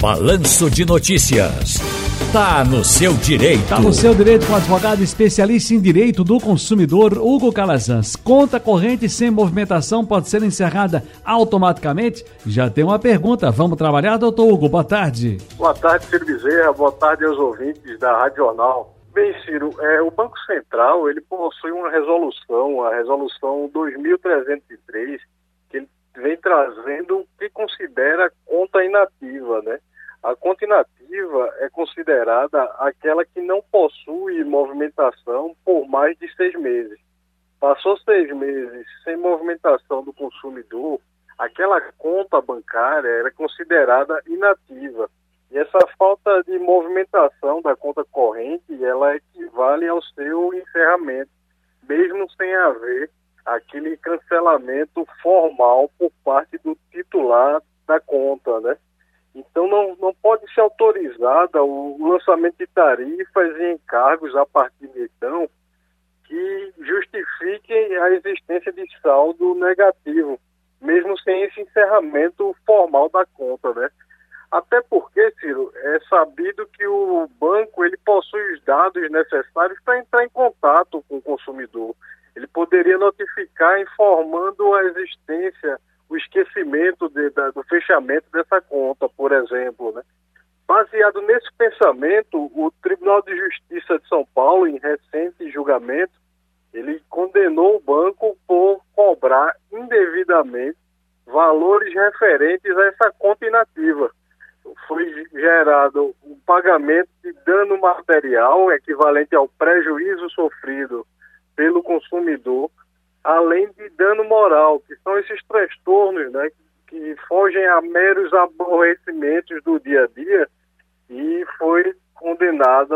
Balanço de Notícias. Tá no seu direito. Tá no seu direito com o advogado especialista em direito do consumidor, Hugo Calazans. Conta corrente sem movimentação pode ser encerrada automaticamente? Já tem uma pergunta. Vamos trabalhar, doutor Hugo? Boa tarde. Boa tarde, Ciro Bezerra. Boa tarde aos ouvintes da Rádio Jornal. Bem, Ciro, é, o Banco Central ele possui uma resolução, a resolução 2303, que ele vem trazendo o que considera conta inativa, né? A conta inativa é considerada aquela que não possui movimentação por mais de seis meses. Passou seis meses sem movimentação do consumidor, aquela conta bancária é considerada inativa. E essa falta de movimentação da conta corrente, ela equivale ao seu encerramento, mesmo sem haver aquele cancelamento formal por parte do titular da conta, né? Então não, não pode ser autorizada o lançamento de tarifas e encargos a partir de então que justifiquem a existência de saldo negativo, mesmo sem esse encerramento formal da conta, né? Até porque, Ciro, é sabido que o banco ele possui os dados necessários para entrar em contato com o consumidor. Ele poderia notificar informando a existência o esquecimento de, da, do fechamento dessa conta, por exemplo. Né? Baseado nesse pensamento, o Tribunal de Justiça de São Paulo, em recente julgamento, ele condenou o banco por cobrar indevidamente valores referentes a essa conta inativa. Foi gerado um pagamento de dano material equivalente ao prejuízo sofrido pelo consumidor além de dano moral, que são esses transtornos né, que fogem a meros aborrecimentos do dia a dia, e foi condenada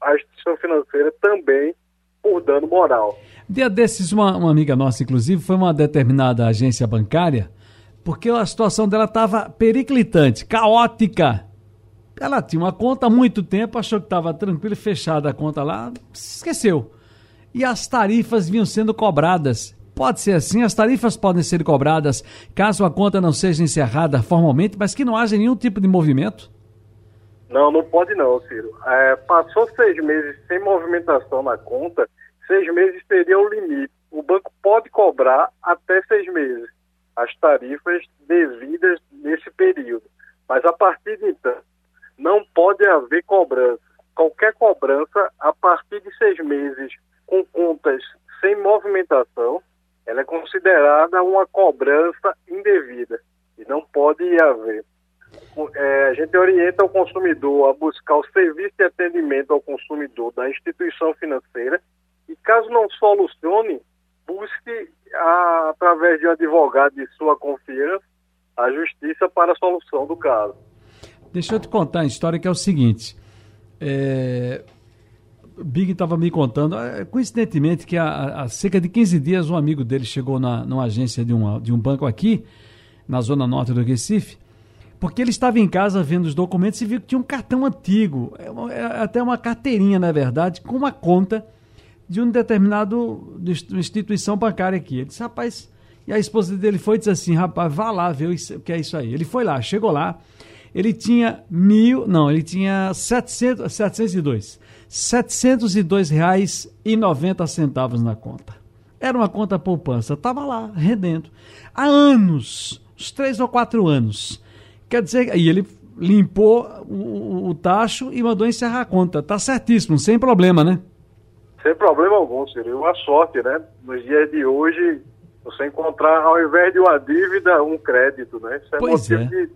a instituição financeira também por dano moral. Dia desses, uma, uma amiga nossa, inclusive, foi uma determinada agência bancária, porque a situação dela estava periclitante, caótica. Ela tinha uma conta há muito tempo, achou que estava tranquilo, fechada a conta lá, esqueceu e as tarifas vinham sendo cobradas. Pode ser assim, as tarifas podem ser cobradas caso a conta não seja encerrada formalmente, mas que não haja nenhum tipo de movimento? Não, não pode não, Ciro. É, passou seis meses sem movimentação na conta, seis meses seria o limite. O banco pode cobrar até seis meses as tarifas devidas nesse período. Mas a partir de então, não pode haver cobrança. Qualquer cobrança a partir de seis meses com contas sem movimentação, ela é considerada uma cobrança indevida e não pode haver. É, a gente orienta o consumidor a buscar o serviço de atendimento ao consumidor da instituição financeira e, caso não solucione, busque, a, através de um advogado de sua confiança, a justiça para a solução do caso. Deixa eu te contar a história que é o seguinte. É, Big estava me contando, é, coincidentemente, que há, há, cerca de 15 dias um amigo dele chegou na, numa agência de, uma, de um banco aqui, na zona norte do Recife, porque ele estava em casa vendo os documentos e viu que tinha um cartão antigo, é, é até uma carteirinha, na verdade, com uma conta de um determinado instituição bancária aqui. Ele disse, rapaz, e a esposa dele foi e disse assim, rapaz, vá lá ver o que é isso aí. Ele foi lá, chegou lá, ele tinha mil, não, ele tinha 700, 702. 702 reais e 90 centavos na conta. Era uma conta poupança, estava lá, rendendo. Há anos, uns três ou quatro anos. Quer dizer, e ele limpou o, o, tacho e mandou encerrar a conta. Tá certíssimo, sem problema, né? Sem problema algum, seria uma sorte, né? Nos dias de hoje, você encontrar, ao invés de uma dívida, um crédito, né? Isso é pois motivo é. de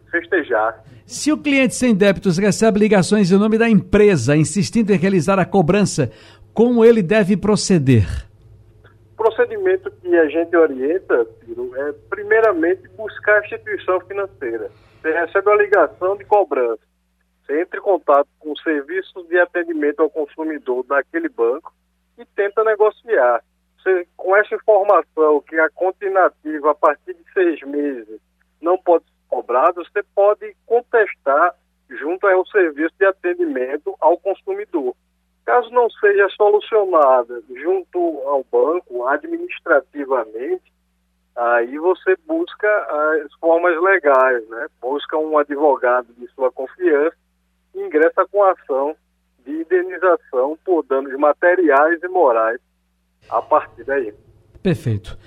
festejar. Se o cliente sem débitos recebe ligações em nome da empresa insistindo em realizar a cobrança, como ele deve proceder? O procedimento que a gente orienta, Ciro, é primeiramente buscar a instituição financeira. Você recebe uma ligação de cobrança. Você entra em contato com o serviço de atendimento ao consumidor daquele banco e tenta negociar você, com essa informação que a conta inativa a partir de seis meses não pode ser cobrada, você pode contestar junto ao serviço de atendimento ao consumidor. Caso não seja solucionada junto ao banco administrativamente, aí você busca as formas legais, né? Busca um advogado de sua confiança e ingressa com ação de indenização por danos materiais e morais a partir daí. Perfeito.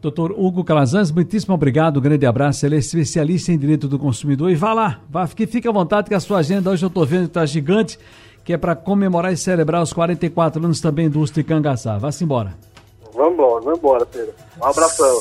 Doutor Hugo Calazans, muitíssimo obrigado, grande abraço. Ele é especialista em direito do consumidor. E vá lá, vá, fique, fique à vontade que a sua agenda hoje eu estou vendo que está gigante, que é para comemorar e celebrar os 44 anos também do Usto de Cangaçá. Vá-se embora. Vamos embora, vamos embora, Pedro. Um abração.